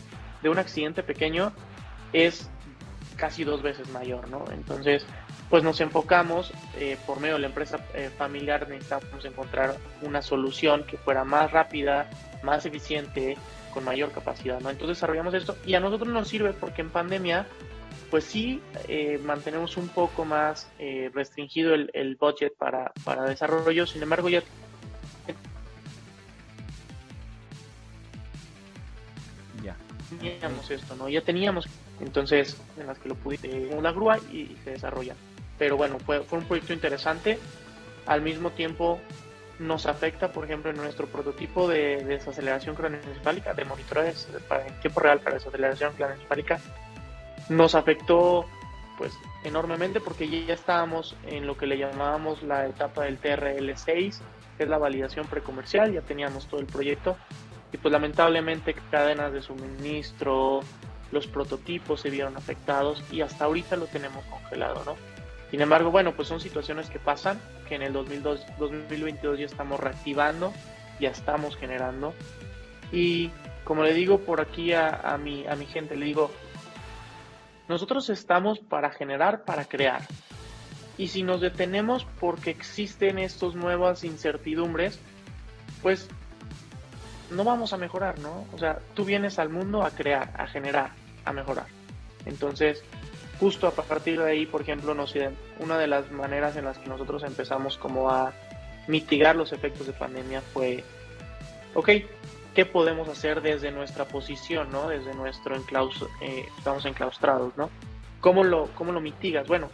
de un accidente pequeño es casi dos veces mayor, ¿no? Entonces, pues nos enfocamos, eh, por medio de la empresa eh, familiar necesitamos encontrar una solución que fuera más rápida, más eficiente, con mayor capacidad, ¿no? Entonces desarrollamos esto y a nosotros nos sirve porque en pandemia, pues sí, eh, mantenemos un poco más restringido el, el budget para, para desarrollo, sin embargo ya teníamos esto, ¿no? Ya teníamos, entonces, en las que lo pudiste, una grúa y, se desarrolla. Pero bueno, fue, fue un proyecto interesante al mismo tiempo nos afecta, por ejemplo, en nuestro prototipo de, desaceleración craneoencefálica, de monitores en tiempo real para desaceleración craneoencefálica, nos afectó pues enormemente porque ya estábamos en lo que le llamábamos la etapa del TRL6, que es la validación precomercial, ya teníamos todo el proyecto y pues lamentablemente cadenas de suministro, los prototipos se vieron afectados y hasta ahorita lo tenemos congelado, ¿no? Sin embargo, bueno, pues son situaciones que pasan, que en el 2022 ya estamos reactivando, ya estamos generando. Y como le digo por aquí a, mi, a mi gente, le digo, nosotros estamos para generar, para crear. Y si nos detenemos porque existen estas nuevas incertidumbres, pues no vamos a mejorar, ¿no? O sea, tú vienes al mundo a crear, a generar, a mejorar. Entonces, justo a partir de ahí, por ejemplo, nos, una de las maneras en las que nosotros empezamos como a mitigar los efectos de pandemia fue, ok, ¿qué podemos hacer desde nuestra posición, ¿no? Desde nuestro enclaus eh, estamos enclaustrados, ¿no? ¿Cómo lo, ¿Cómo lo mitigas? Bueno,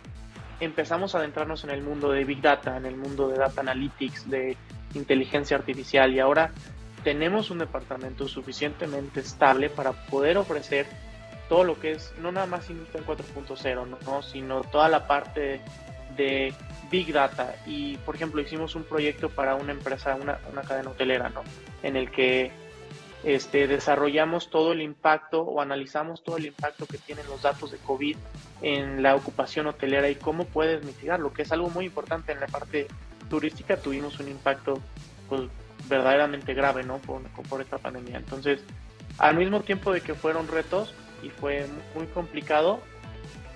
empezamos a adentrarnos en el mundo de Big Data, en el mundo de Data Analytics, de inteligencia artificial y ahora tenemos un departamento suficientemente estable para poder ofrecer todo lo que es, no nada más Industria 4.0, ¿no? sino toda la parte de Big Data. Y, por ejemplo, hicimos un proyecto para una empresa, una, una cadena hotelera, ¿no? En el que este, desarrollamos todo el impacto o analizamos todo el impacto que tienen los datos de COVID en la ocupación hotelera y cómo puedes mitigarlo, que es algo muy importante en la parte turística. Tuvimos un impacto pues, verdaderamente grave ¿no? por, por esta pandemia. Entonces, al mismo tiempo de que fueron retos, y fue muy complicado,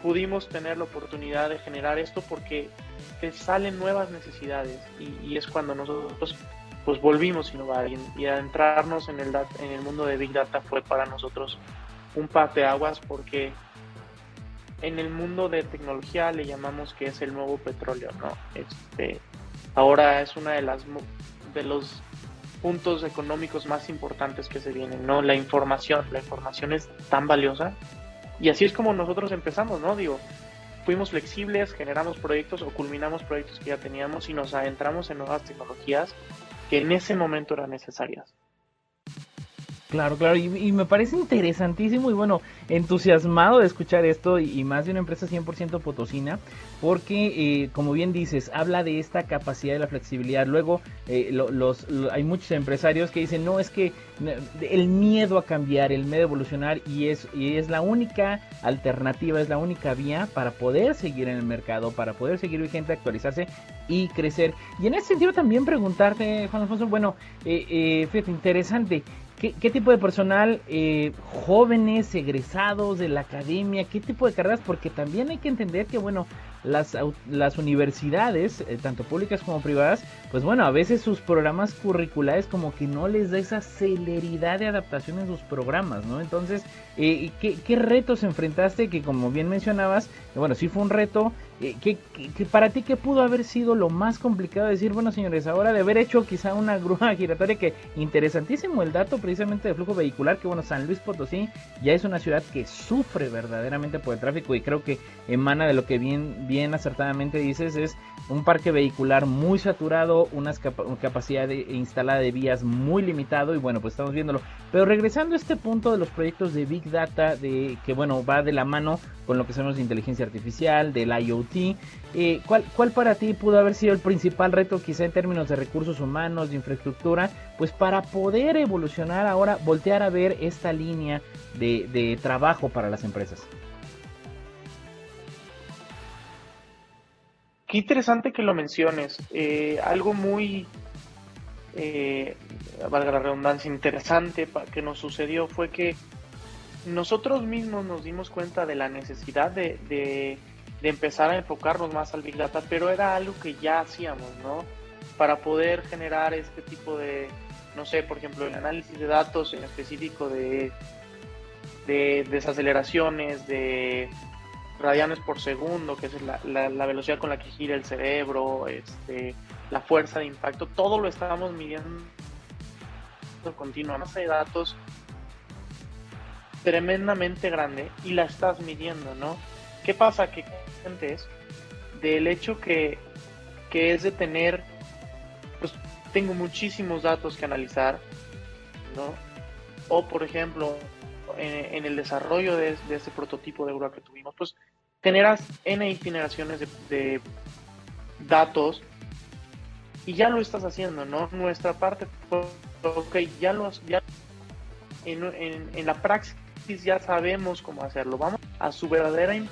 pudimos tener la oportunidad de generar esto porque te salen nuevas necesidades y, es cuando nosotros pues volvimos a innovar y, adentrarnos en el, en el mundo de Big Data fue para nosotros un aguas porque en el mundo de tecnología le llamamos que es el nuevo petróleo, ¿no? Este, ahora es una de las de los puntos económicos más importantes que se vienen, ¿no? La información, la información es tan valiosa y así es como nosotros empezamos, ¿no? Digo, fuimos flexibles, generamos proyectos o culminamos proyectos que ya teníamos y nos adentramos en nuevas tecnologías que en ese momento eran necesarias. Claro, claro, y, me parece interesantísimo y bueno, entusiasmado de escuchar esto y, más de una empresa 100% potosina, porque eh, como bien dices, habla de esta capacidad de la flexibilidad. Luego, eh, hay muchos empresarios que dicen, no, es que el miedo a cambiar, el miedo a evolucionar y es, y es la única alternativa, es la única vía para poder seguir en el mercado, para poder seguir vigente, actualizarse y crecer. Y en ese sentido también preguntarte, Juan Alfonso, bueno, eh, fíjate, interesante. ¿Qué, tipo de personal, eh, jóvenes, egresados de la academia, qué tipo de carreras? Porque también hay que entender que, bueno, las, las universidades, eh, tanto públicas como privadas, pues bueno, a veces sus programas curriculares como que no les da esa celeridad de adaptación en sus programas, ¿no? Entonces, eh, ¿qué, ¿qué, retos enfrentaste? Que como bien mencionabas, bueno, sí fue un reto. Eh, ¿qué, para ti qué pudo haber sido lo más complicado? Decir, bueno, señores, ahora de haber hecho quizá una grúa giratoria que interesantísimo el dato precisamente de flujo vehicular, que bueno, San Luis Potosí ya es una ciudad que sufre verdaderamente por el tráfico y creo que emana de lo que bien bien acertadamente dices, es un parque vehicular muy saturado, una capacidad instalada de vías muy limitado y bueno, pues estamos viéndolo. Pero regresando a este punto de los proyectos de Big Data, de que bueno, va de la mano con lo que sabemos de inteligencia artificial, del IoT, eh, ¿cuál, ¿cuál para ti pudo haber sido el principal reto quizá en términos de recursos humanos, de infraestructura, pues para poder evolucionar ahora, voltear a ver esta línea de trabajo para las empresas? Qué interesante que lo menciones. Eh, algo muy, eh, valga la redundancia, interesante que nos sucedió fue que nosotros mismos nos dimos cuenta de la necesidad de, de, empezar a enfocarnos más al Big Data, pero era algo que ya hacíamos, ¿no? Para poder generar este tipo de, no sé, por ejemplo, el análisis de datos en específico de, de desaceleraciones, de radianes por segundo, que es la, la, velocidad con la que gira el cerebro, este, la fuerza de impacto, todo lo estamos midiendo continuamente de datos tremendamente grande y la estás midiendo, ¿no? ¿Qué pasa? Que es del hecho que, que es de tener, pues tengo muchísimos datos que analizar, ¿no? O por ejemplo, en, el desarrollo de, de, este prototipo de grúa que tuvimos, pues generas N generaciones de, datos y ya lo estás haciendo, ¿no? Nuestra parte, ok, ya lo ya en, en, la praxis ya sabemos cómo hacerlo. Vamos a su verdadera en,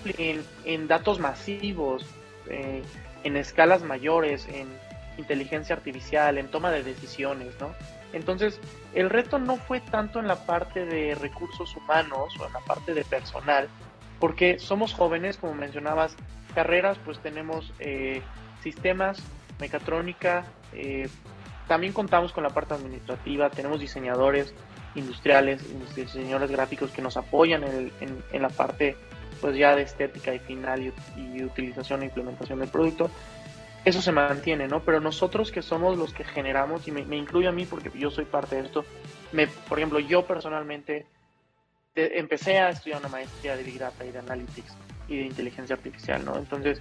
en datos masivos, eh, en escalas mayores, en inteligencia artificial, en toma de decisiones, ¿no? Entonces, el reto no fue tanto en la parte de recursos humanos o en la parte de personal, porque somos jóvenes, como mencionabas, carreras, pues tenemos eh, sistemas, mecatrónica, eh, también contamos con la parte administrativa, tenemos diseñadores industriales, diseñadores gráficos que nos apoyan en, la parte pues ya de estética y final y, utilización e implementación del producto. Eso se mantiene, ¿no? Pero nosotros que somos los que generamos, y me, me incluyo a mí porque yo soy parte de esto, me, por ejemplo, yo personalmente empecé a estudiar una maestría de Big Data y de Analytics y de inteligencia artificial, ¿no? Entonces,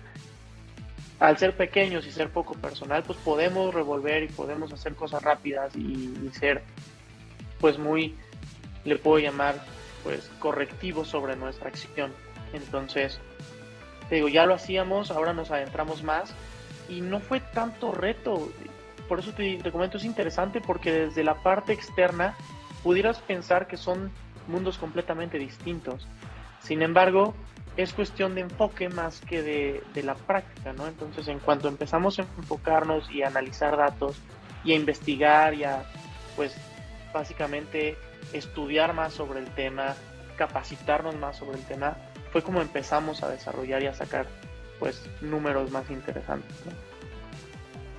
al ser pequeños y ser poco personal, pues podemos revolver y podemos hacer cosas rápidas y, ser, pues muy, le puedo llamar, pues correctivos sobre nuestra acción. Entonces, te digo, ya lo hacíamos, ahora nos adentramos más y no fue tanto reto. Por eso te, te comento, es interesante porque desde la parte externa pudieras pensar que son mundos completamente distintos. Sin embargo, es cuestión de enfoque más que de, la práctica, ¿no? Entonces, en cuanto empezamos a enfocarnos y a analizar datos y a investigar y a, pues, básicamente estudiar más sobre el tema, capacitarnos más sobre el tema, fue como empezamos a desarrollar y a sacar, pues, números más interesantes,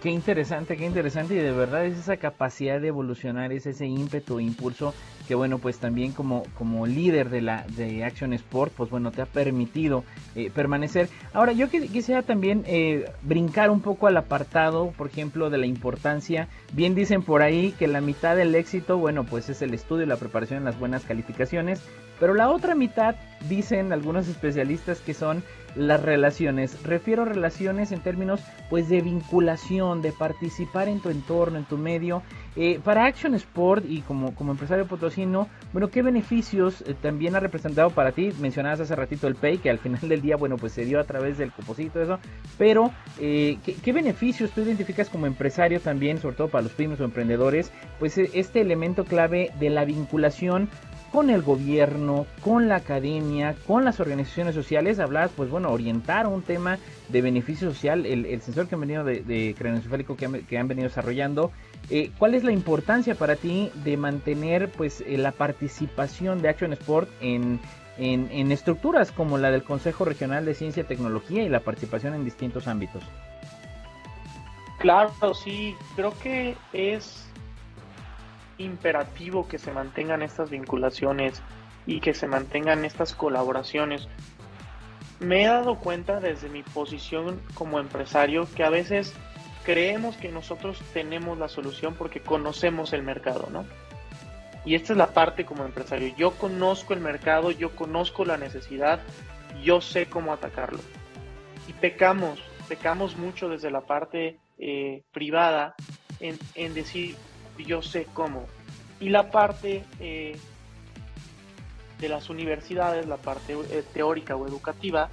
Qué interesante, qué interesante y de verdad es esa capacidad de evolucionar, es ese ímpetu, impulso que bueno, pues también como, como líder de la de Action Sport, pues bueno, te ha permitido eh, permanecer. Ahora, yo quisiera también eh, brincar un poco al apartado, por ejemplo, de la importancia. Bien dicen por ahí que la mitad del éxito, bueno, pues es el estudio la preparación las buenas calificaciones, pero la otra mitad, dicen algunos especialistas, que son las relaciones. Refiero relaciones en términos pues de vinculación, de participar en tu entorno, en tu medio. Eh, para Action Sport y como, como empresario potosino, bueno, ¿qué beneficios eh, también ha representado para ti? Mencionabas hace ratito el Pay, que al final del día, bueno, pues se dio a través del composito, eso. Pero, eh, ¿qué, ¿qué, beneficios tú identificas como empresario también, sobre todo para los pymes o emprendedores? Pues este elemento clave de la vinculación con el gobierno, con la academia, con las organizaciones sociales, hablar, pues bueno, orientar un tema de beneficio social, el, sensor que han venido de, de craneoencefálico que han, que han venido desarrollando. Eh, ¿Cuál es la importancia para ti de mantener pues eh, la participación de Action Sport en, en, en estructuras como la del Consejo Regional de Ciencia y Tecnología y la participación en distintos ámbitos? Claro, sí, creo que es imperativo que se mantengan estas vinculaciones y que se mantengan estas colaboraciones. Me he dado cuenta desde mi posición como empresario que a veces creemos que nosotros tenemos la solución porque conocemos el mercado, ¿no? Y esta es la parte como empresario. Yo conozco el mercado, yo conozco la necesidad, yo sé cómo atacarlo. Y pecamos, pecamos mucho desde la parte eh, privada en, en decir, yo sé cómo. Y la parte eh, de las universidades, la parte eh, teórica o educativa,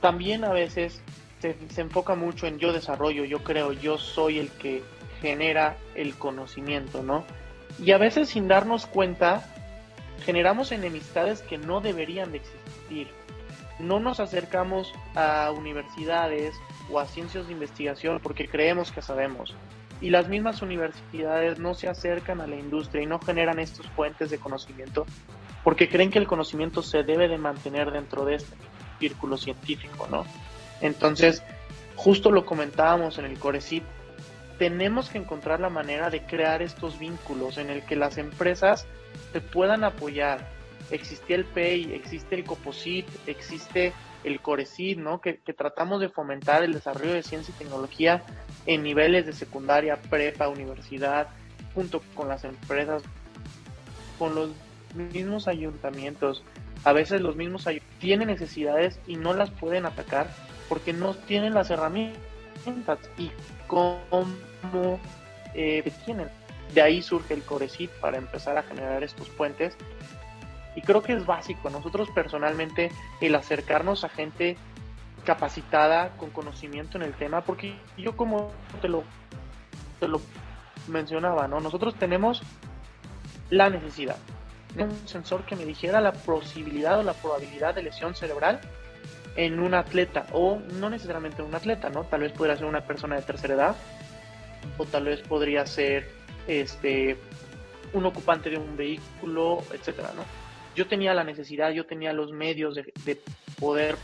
también a veces se, se, enfoca mucho en yo desarrollo, yo creo, yo soy el que genera el conocimiento, ¿no? Y a veces sin darnos cuenta, generamos enemistades que no deberían de existir. No nos acercamos a universidades o a ciencias de investigación porque creemos que sabemos y las mismas universidades no se acercan a la industria y no generan estos puentes de conocimiento porque creen que el conocimiento se debe de mantener dentro de este círculo científico, ¿no? Entonces, justo lo comentábamos en el Corecit, tenemos que encontrar la manera de crear estos vínculos en el que las empresas se puedan apoyar. Existe el PEI, existe el COPOSIT, existe el Corecid, ¿no? Que, tratamos de fomentar el desarrollo de ciencia y tecnología en niveles de secundaria, prepa, universidad, junto con las empresas, con los mismos ayuntamientos. A veces los mismos ayuntamientos tienen necesidades y no las pueden atacar porque no tienen las herramientas. y cómo eh, tienen. De ahí surge el Corecit para empezar a generar estos puentes. Y creo que es básico. Nosotros personalmente el acercarnos a gente capacitada, con conocimiento en el tema, porque yo como te lo, te lo mencionaba, ¿no? Nosotros tenemos la necesidad de un sensor que me dijera la posibilidad o la probabilidad de lesión cerebral en un atleta, o no necesariamente en un atleta, ¿no? Tal vez podría ser una persona de tercera edad, o tal vez podría ser este un ocupante de un vehículo, etcétera, ¿no? Yo tenía la necesidad, yo tenía los medios de, de poder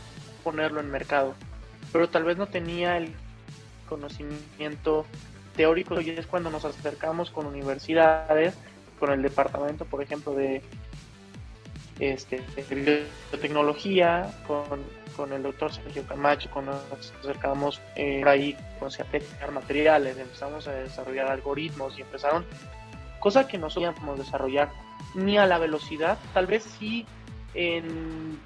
ponerlo en mercado, pero tal vez no tenía el conocimiento teórico y es cuando nos acercamos con universidades, con el departamento, por ejemplo, de, este, biotecnología, con, con, el doctor Sergio Camacho, cuando nos acercamos eh, ahí con a materiales, empezamos a desarrollar algoritmos y empezaron cosas que no podíamos desarrollar ni a la velocidad, tal vez sí en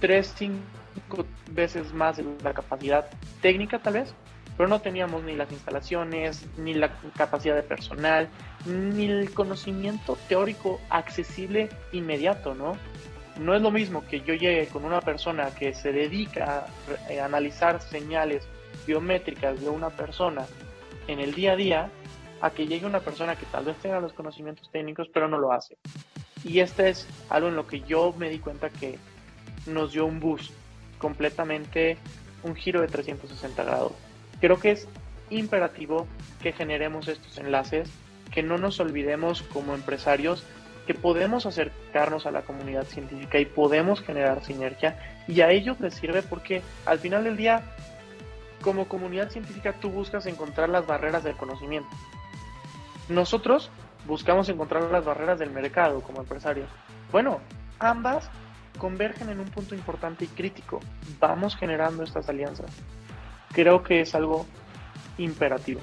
tres, cinco veces más de la capacidad técnica tal vez, pero no teníamos ni las instalaciones, ni la capacidad de personal, ni el conocimiento teórico accesible inmediato, ¿no? No es lo mismo que yo llegue con una persona que se dedica a eh, analizar señales biométricas de una persona en el día a día, a que llegue una persona que tal vez tenga los conocimientos técnicos, pero no lo hace. Y este es algo en lo que yo me di cuenta que nos dio un boost completamente, un giro de 360 grados Creo que es imperativo que generemos estos enlaces, que no nos olvidemos como empresarios que podemos acercarnos a la comunidad científica y podemos generar sinergia y a ellos les sirve porque al final del día como comunidad científica tú buscas encontrar las barreras del conocimiento. Nosotros buscamos encontrar las barreras del mercado como empresarios. Bueno, ambas convergen en un punto importante y crítico. Vamos generando estas alianzas creo que es algo imperativo.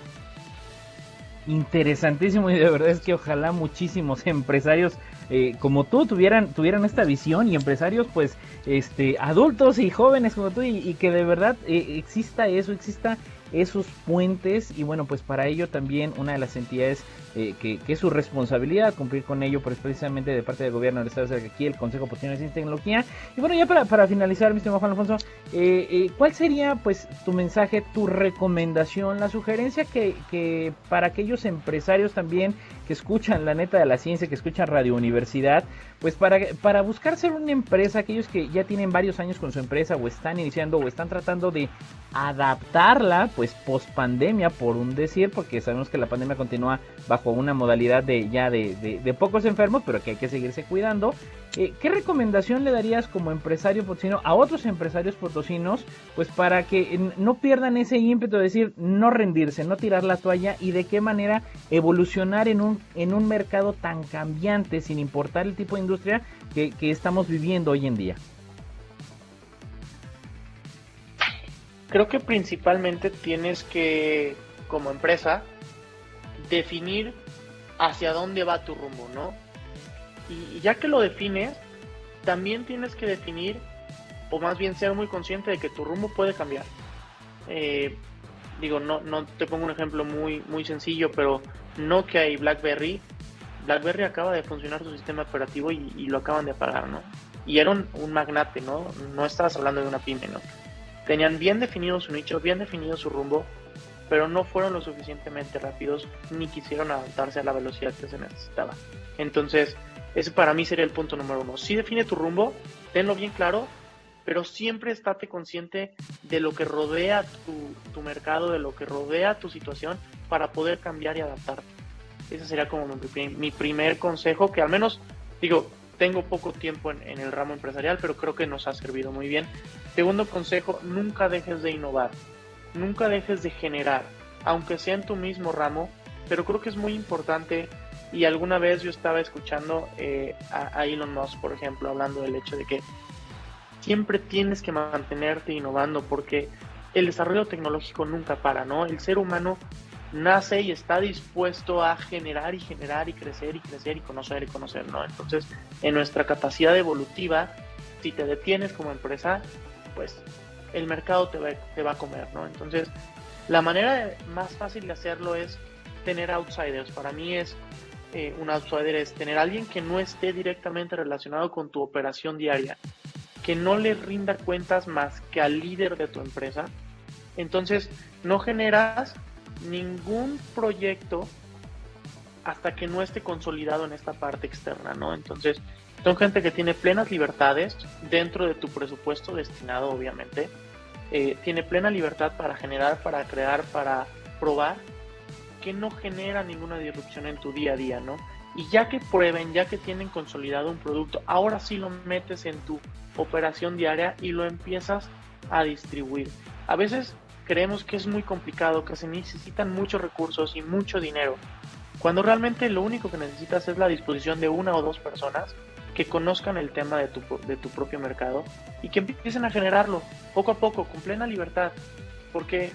Interesantísimo y de verdad es que ojalá muchísimos empresarios eh, como tú tuvieran tuvieran esta visión y empresarios pues este adultos y jóvenes como tú y, que de verdad eh, exista eso exista esos puentes y bueno pues para ello también una de las entidades eh, que, es su responsabilidad cumplir con ello pues precisamente de parte del gobierno del estado de aquí el Consejo de Ciencia y Tecnología. Y bueno ya para, para finalizar mi estimado Juan Alfonso eh, eh, ¿cuál sería pues tu mensaje tu recomendación la sugerencia que, que para aquellos empresarios también que escuchan la neta de la ciencia que escuchan Radio Universidad pues para, para buscar ser una empresa, aquellos que ya tienen varios años con su empresa o están iniciando o están tratando de adaptarla, pues post pandemia, por un decir, porque sabemos que la pandemia continúa bajo una modalidad de ya de, de, pocos enfermos, pero que hay que seguirse cuidando. Eh, ¿Qué recomendación le darías como empresario potosino a otros empresarios potosinos, pues para que no pierdan ese ímpetu de decir no rendirse, no tirar la toalla y de qué manera evolucionar en un, en un mercado tan cambiante sin importar el tipo de industria que, estamos viviendo hoy en día? Creo que principalmente tienes que, como empresa, definir hacia dónde va tu rumbo, ¿no? Y ya que lo defines, también tienes que definir, o más bien ser muy consciente de que tu rumbo puede cambiar. Eh, digo, no, no te pongo un ejemplo muy, muy sencillo, pero Nokia y BlackBerry BlackBerry acaba de funcionar su sistema operativo y, lo acaban de apagar, ¿no? Y era un, magnate, ¿no? No estabas hablando de una pyme, ¿no? Tenían bien definido su nicho, bien definido su rumbo, pero no fueron lo suficientemente rápidos ni quisieron adaptarse a la velocidad que se necesitaba. Entonces, ese para mí sería el punto número uno. Sí define tu rumbo, tenlo bien claro, pero siempre estate consciente de lo que rodea tu, tu mercado, de lo que rodea tu situación para poder cambiar y adaptarte. Ese sería como mi, primer consejo, que al menos, digo, tengo poco tiempo en, el ramo empresarial, pero creo que nos ha servido muy bien. Segundo consejo, nunca dejes de innovar, nunca dejes de generar, aunque sea en tu mismo ramo, pero creo que es muy importante y alguna vez yo estaba escuchando eh, a, a, Elon Musk, por ejemplo, hablando del hecho de que siempre tienes que mantenerte innovando porque el desarrollo tecnológico nunca para, ¿no? El ser humano nace y está dispuesto a generar y generar y crecer y crecer y conocer y conocer, ¿no? Entonces, en nuestra capacidad evolutiva, si te detienes como empresa, pues el mercado te va, te va a comer, ¿no? Entonces, la manera más fácil de hacerlo es tener outsiders. Para mí es eh, un outsider es tener alguien que no esté directamente relacionado con tu operación diaria, que no le rinda cuentas más que al líder de tu empresa. Entonces, no generas ningún proyecto hasta que no esté consolidado en esta parte externa, ¿no? Entonces, son gente que tiene plenas libertades dentro de tu presupuesto destinado, obviamente. Eh, tiene plena libertad para generar, para crear, para probar, que no genera ninguna disrupción en tu día a día, ¿no? Y ya que prueben, ya que tienen consolidado un producto, ahora sí lo metes en tu operación diaria y lo empiezas a distribuir. A veces creemos que es muy complicado, que se necesitan muchos recursos y mucho dinero, cuando realmente lo único que necesitas es la disposición de una o dos personas que conozcan el tema de tu, de tu propio mercado y que empiecen a generarlo poco a poco, con plena libertad. Porque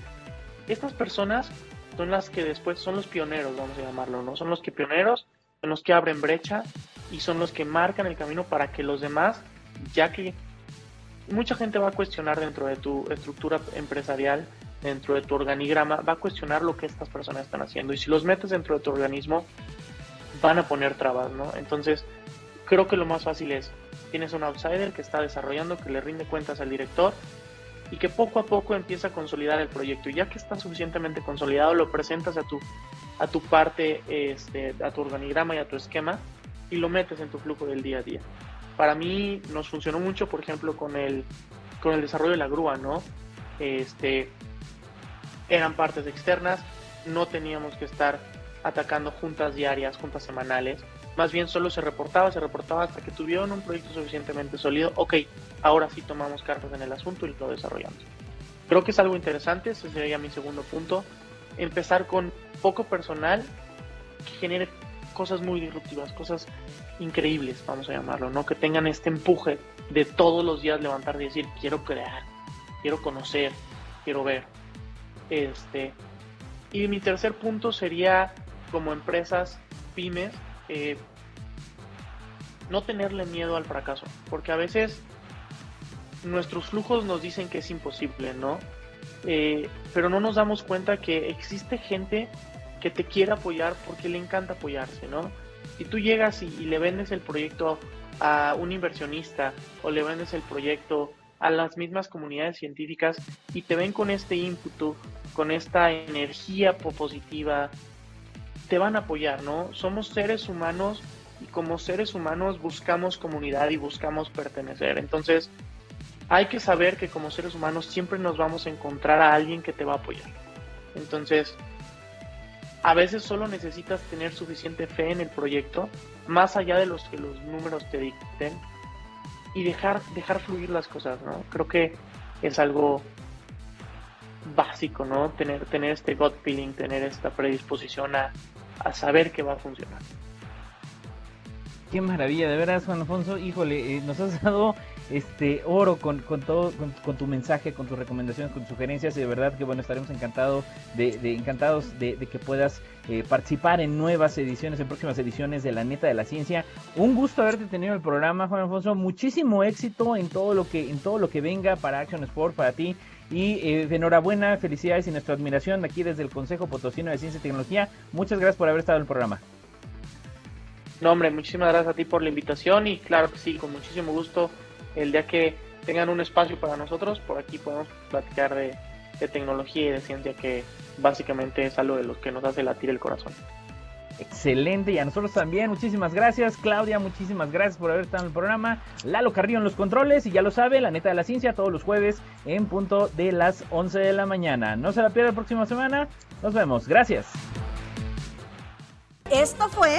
estas personas son las que después son los pioneros, vamos a llamarlo, ¿no? Son los que pioneros, son los que abren brecha y son los que marcan el camino para que los demás, ya que mucha gente va a cuestionar dentro de tu estructura empresarial, dentro de tu organigrama, va a cuestionar lo que estas personas están haciendo. Y si los metes dentro de tu organismo, van a poner trabas, ¿no? Entonces, creo que lo más fácil es, tienes un outsider que está desarrollando, que le rinde cuentas al director y que poco a poco empieza a consolidar el proyecto. Y ya que está suficientemente consolidado, lo presentas a tu, a tu parte, este, a tu organigrama y a tu esquema y lo metes en tu flujo del día a día. Para mí nos funcionó mucho, por ejemplo, con el, con el desarrollo de la grúa, ¿no? Este, eran partes externas, no teníamos que estar atacando juntas diarias, juntas semanales, más bien solo se reportaba, se reportaba hasta que tuvieron un proyecto suficientemente sólido, ok, ahora sí tomamos cartas en el asunto y lo desarrollamos. Creo que es algo interesante, ese sería mi segundo punto, empezar con poco personal que genere cosas muy disruptivas, cosas increíbles, vamos a llamarlo, ¿no? Que tengan este empuje de todos los días levantar y decir, quiero crear, quiero conocer, quiero ver. Este, y mi tercer punto sería como empresas, pymes, eh, no tenerle miedo al fracaso, porque a veces nuestros flujos nos dicen que es imposible, ¿no? Eh, pero no nos damos cuenta que existe gente que te quiere apoyar porque le encanta apoyarse, ¿no? Si tú llegas y, y le vendes el proyecto a un inversionista o le vendes el proyecto a las mismas comunidades científicas y te ven con este ímpetu, con esta energía positiva, te van a apoyar, ¿no? Somos seres humanos y como seres humanos buscamos comunidad y buscamos pertenecer. Entonces, hay que saber que como seres humanos siempre nos vamos a encontrar a alguien que te va a apoyar. Entonces, a veces solo necesitas tener suficiente fe en el proyecto, más allá de los que los números te dicten, y dejar, dejar fluir las cosas, ¿no? Creo que es algo básico, ¿no? Tener, tener este gut feeling, tener esta predisposición a, a saber que va a funcionar. Qué maravilla, de veras, Juan Alfonso, híjole, eh, nos has dado este oro con, con todo, con, tu mensaje, con tus recomendaciones, con tus sugerencias, y de verdad que bueno, estaremos encantados de, encantados de, que puedas eh, participar en nuevas ediciones, en próximas ediciones de La Neta de la Ciencia. Un gusto haberte tenido en el programa, Juan Alfonso, muchísimo éxito en todo lo que, en todo lo que venga para Action Sport, para ti. Y eh, enhorabuena, felicidades y nuestra admiración aquí desde el Consejo Potosino de Ciencia y Tecnología. Muchas gracias por haber estado en el programa. No, hombre, muchísimas gracias a ti por la invitación y claro que sí, con muchísimo gusto. El día que tengan un espacio para nosotros, por aquí podemos platicar de, tecnología y de ciencia, que básicamente es algo de lo que nos hace latir el corazón. Excelente, y a nosotros también, muchísimas gracias. Claudia, muchísimas gracias por haber estado en el programa. Lalo Carrillo en los controles, y ya lo sabe, la neta de la ciencia, todos los jueves en punto de las 11 de la mañana. No se la pierda la próxima semana. Nos vemos, gracias. Esto fue